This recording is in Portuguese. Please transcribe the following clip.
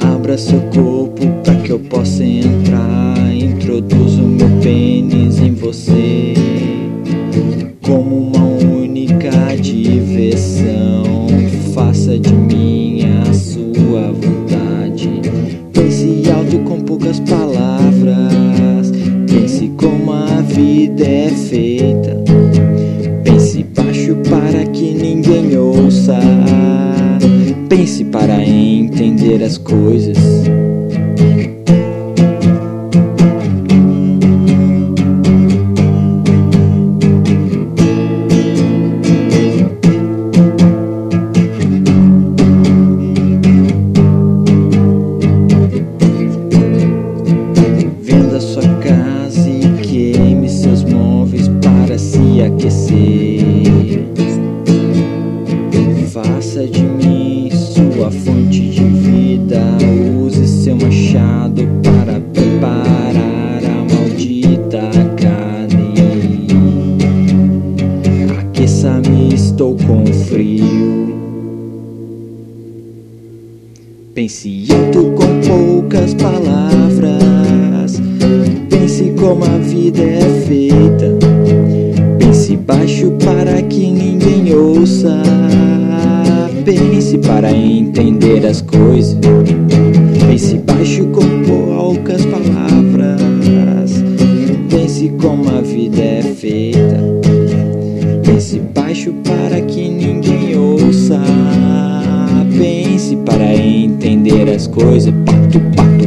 Abra seu corpo para que eu possa entrar. Para entender as coisas. Sua fonte de vida. Use seu machado para preparar a maldita carne. Aqueça-me, estou com frio. Pense alto com poucas palavras. Pense para entender as coisas. Pense baixo com poucas palavras. Pense como a vida é feita. Pense baixo para que ninguém ouça. Pense para entender as coisas. Pato, pato.